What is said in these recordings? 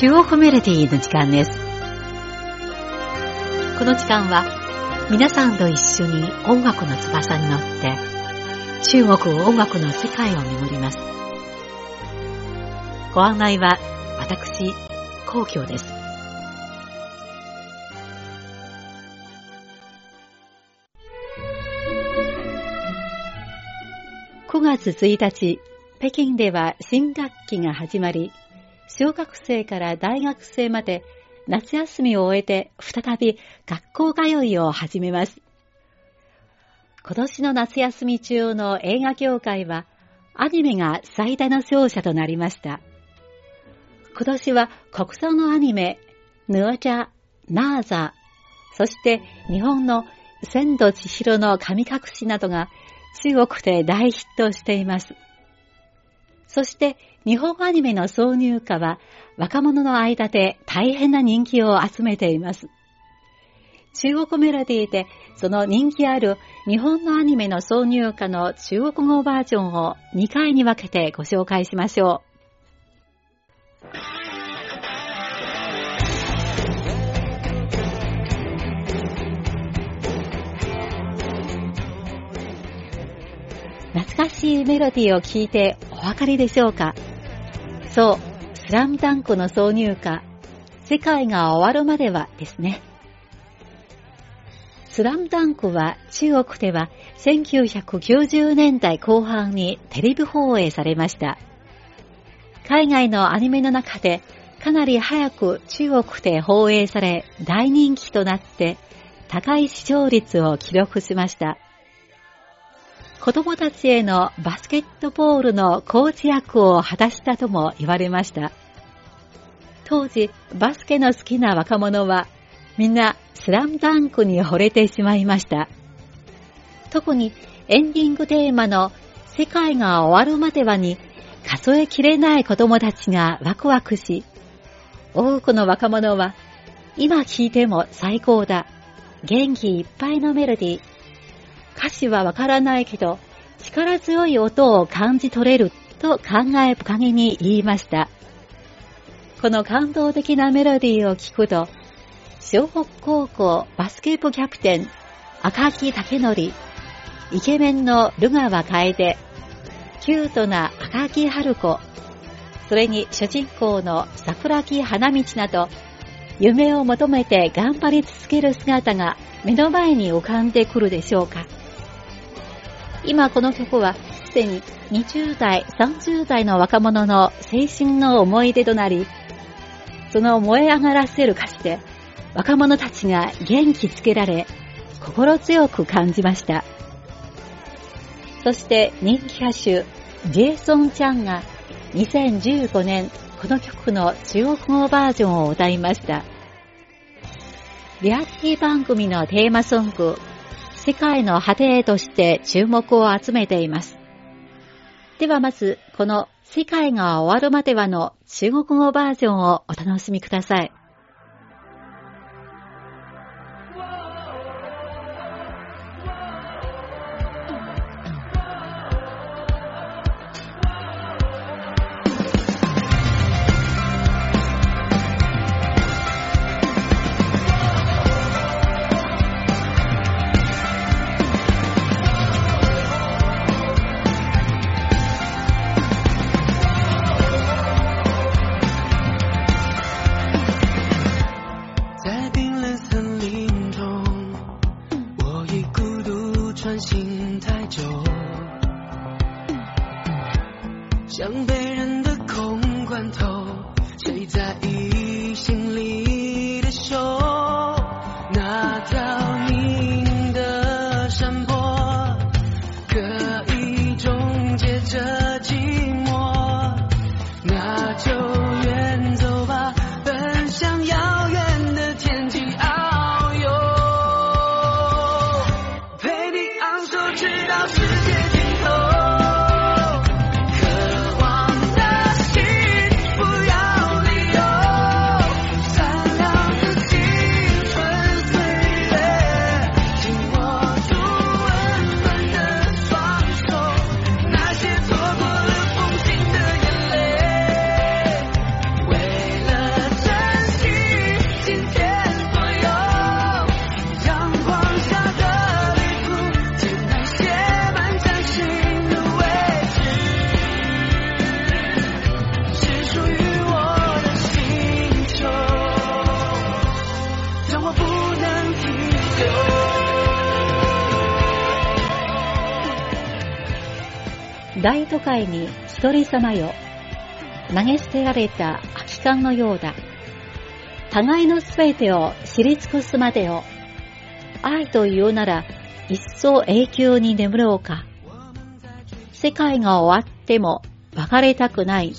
中国メロディの時間です。この時間は皆さんと一緒に音楽の翼に乗って中国音楽の世界を巡ります。ご案内は私、皇居です。9月1日、北京では新学期が始まり、小学生から大学生まで夏休みを終えて再び学校通いを始めます。今年の夏休み中の映画業界はアニメが最大の勝者となりました。今年は国産のアニメ、ナージャ、ナーザ、そして日本の千と千尋の神隠しなどが中国で大ヒットしています。そして日本アニメの挿入歌は若者の間で大変な人気を集めています。中国メロディーでその人気ある日本のアニメの挿入歌の中国語バージョンを2回に分けてご紹介しましょう。懐かしいメロディーを聞いてお分かりでしょうか？そう、スラムダンクの挿入歌、世界が終わるまではですね。スラムダンクは中国では1990年代後半にテレビ放映されました。海外のアニメの中でかなり早く中国で放映され大人気となって高い視聴率を記録しました。子供たちへのバスケットボールのコーチ役を果たしたとも言われました。当時、バスケの好きな若者は、みんなスラムダンクに惚れてしまいました。特にエンディングテーマの世界が終わるまではに数えきれない子供たちがワクワクし、多くの若者は今聴いても最高だ。元気いっぱいのメロディー。歌詞はわからないけど、力強い音を感じ取れると考え深げに言いました。この感動的なメロディーを聞くと、小北高校バスケ部キャプテン、赤木武則、イケメンのル川楓、キュートな赤木春子、それに主人公の桜木花道など、夢を求めて頑張り続ける姿が目の前に浮かんでくるでしょうか。今この曲はすでに20代、30代の若者の青春の思い出となり、その燃え上がらせる歌詞で若者たちが元気つけられ、心強く感じました。そして人気歌手、ジェイソン・チャンが2015年この曲の中国語バージョンを歌いました。リアリティ番組のテーマソング、世界の果てとして注目を集めています。ではまず、この世界が終わるまではの中国語バージョンをお楽しみください。大都会に一人様よ。投げ捨てられた空き缶のようだ。互いのすべてを知り尽くすまでよ。愛というなら、一層永久に眠ろうか。世界が終わっても別れたくない。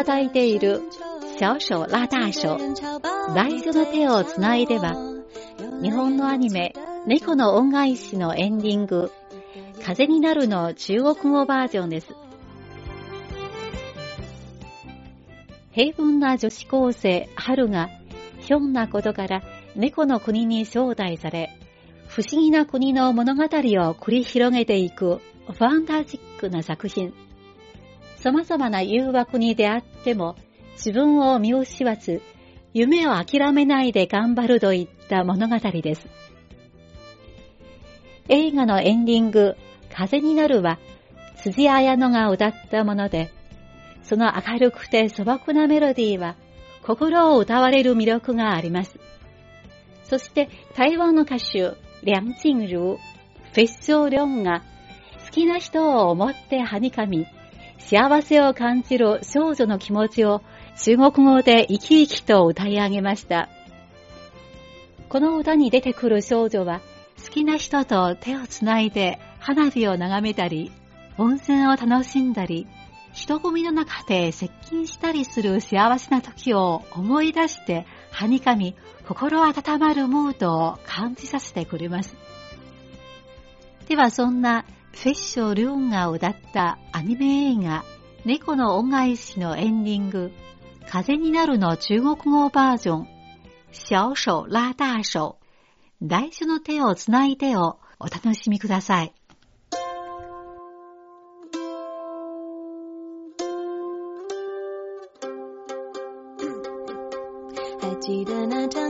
ただいている小手ラ大手大女の手をつないでは日本のアニメ猫の恩返しのエンディング風になるの中国語バージョンです。平凡な女子高生春がひょんなことから猫の国に招待され不思議な国の物語を繰り広げていくファンタジックな作品。様々な誘惑に出会っても自分を見失わず、夢を諦めないで頑張るといった物語です。映画のエンディング、風になるは、辻彩乃が歌ったもので、その明るくて素朴なメロディーは、心を歌われる魅力があります。そして台湾の歌手、梁静茹、フェッショー・リョンが好きな人を思ってはにかみ、幸せを感じる少女の気持ちを中国語で生き生きと歌い上げました。この歌に出てくる少女は、好きな人と手をつないで花火を眺めたり、温泉を楽しんだり、人混みの中で接近したりする幸せな時を思い出して、はにかみ、心温まるムードを感じさせてくれます。ではそんなフェッショ・リュンが歌ったアニメ映画猫の恩返しのエンディング風になるの中国語バージョン小手拉大手大手の手をつないでをお楽しみください。记得那场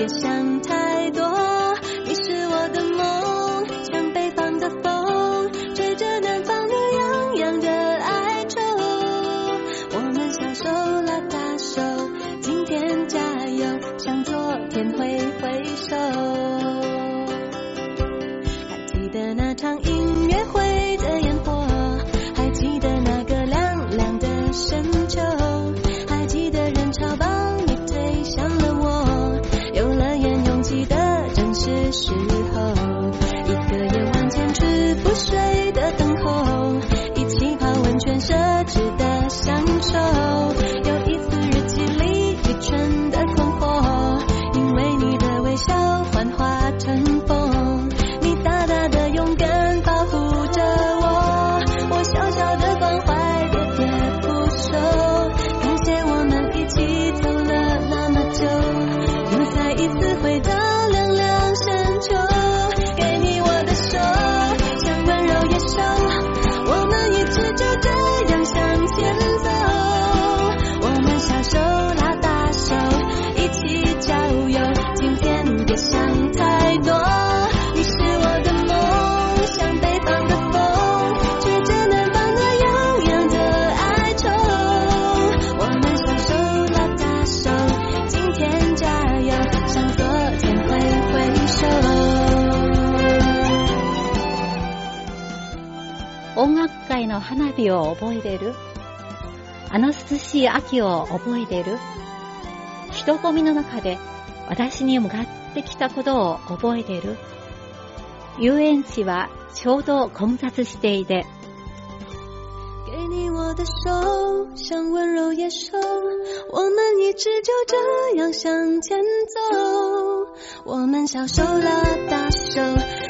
别想太多，を覚えてる？あの涼しい秋を覚えてる？人混みの中で私に向かってきたことを覚えてる？遊園地はちょうど混雑していて、给你我的手，像温柔野兽，我们一直就这样向前走。我们小手拉大手，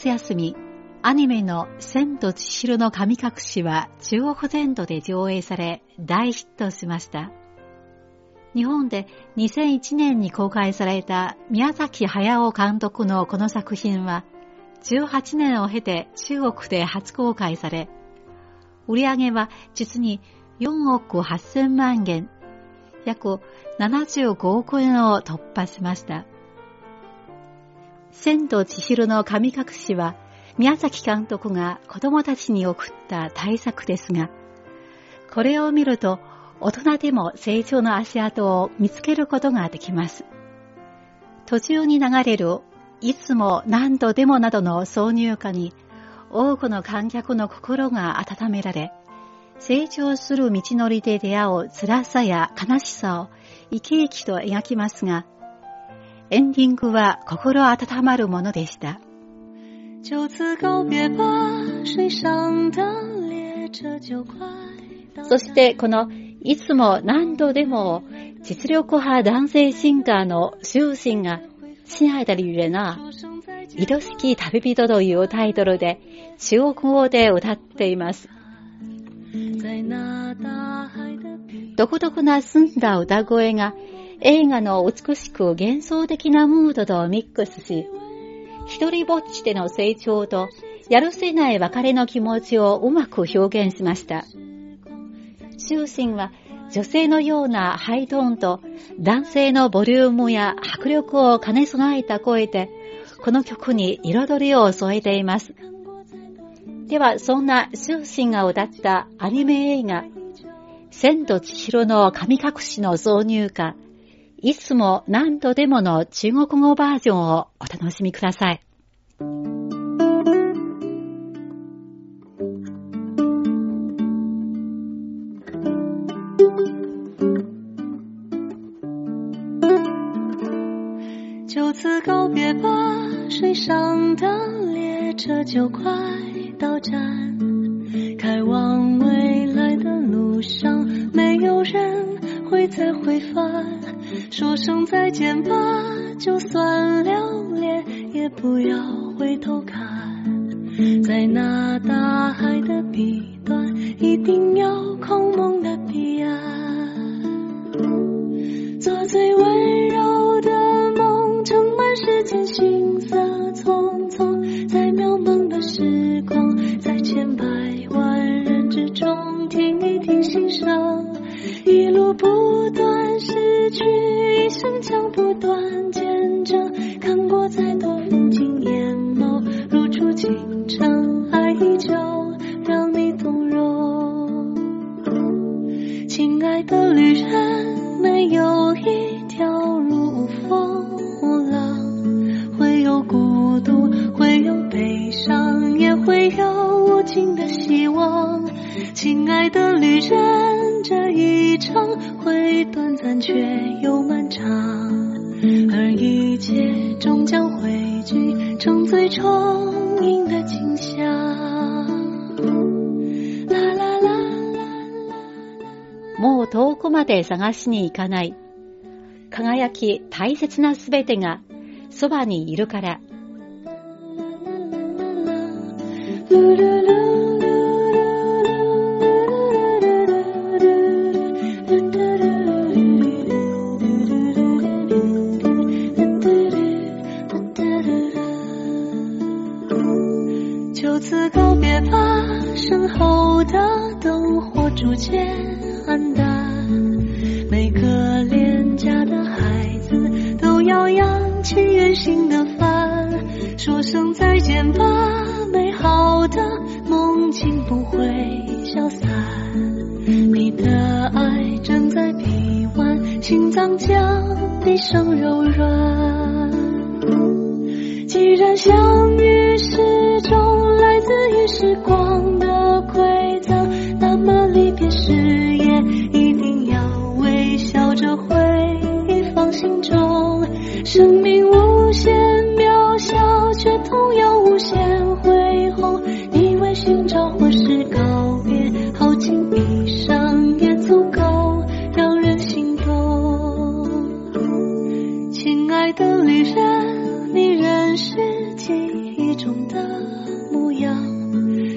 夏休み、アニメの千と千尋の神隠しは中国全土で上映され大ヒットしました。日本で2001年に公開された宮崎駿監督のこの作品は18年を経て中国で初公開され、売り上げは実に4億8000万元、約75億円を突破しました。千と千尋の神隠しは、宮崎監督が子供たちに送った大作ですが、これを見ると、大人でも成長の足跡を見つけることができます。途中に流れる、いつも何度でもなどの挿入歌に、多くの観客の心が温められ、成長する道のりで出会う辛さや悲しさを生き生きと描きますが、エンディングは心温まるものでした。就此告别吧，水上的脸，そしてこのいつも何度でも実力派男性シンガーの修心が親愛的旅人啊、愛しき旅人というタイトルで中国語で歌っています。独特な澄んだ歌声が映画の美しく幻想的なムードとミックスし、一人ぼっちでの成長とやるせない別れの気持ちをうまく表現しました。終身は女性のようなハイトーンと男性のボリュームや迫力を兼ね備えた声で、この曲に彩りを添えています。では、そんな終身が歌ったアニメ映画、千と千尋の神隠しの挿入歌、いつも何度でもの中国語バージョンをお楽しみください。就此告别吧，水上的列车就快到站，开往未来的路上，没有人会再回返。说声再见吧，就算留恋，也不要回头看。在那大海的彼端，一定有空梦的遠くまで探しに行かない。輝き大切なすべてがそばにいるから。ルルル说声再见吧美好的梦境不会消散。你的爱枕在臂弯心脏将毕生柔软。既然相遇是种来自于时光。是记忆中的模样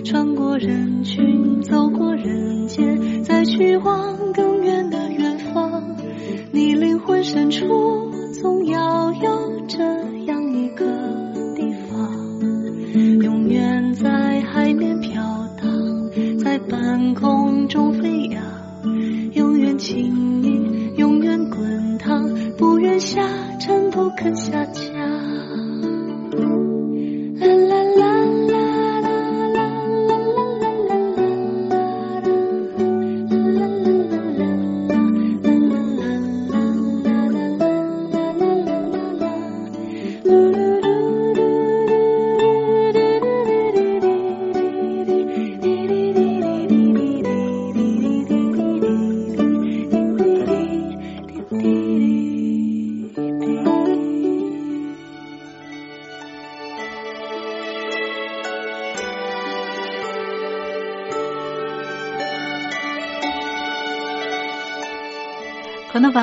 穿过人群走过人间再去往更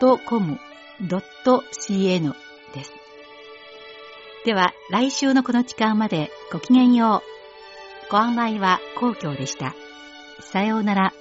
.com.cn です。では、来週のこの時間までごきげんよう。ご案内は皇居でした。さようなら。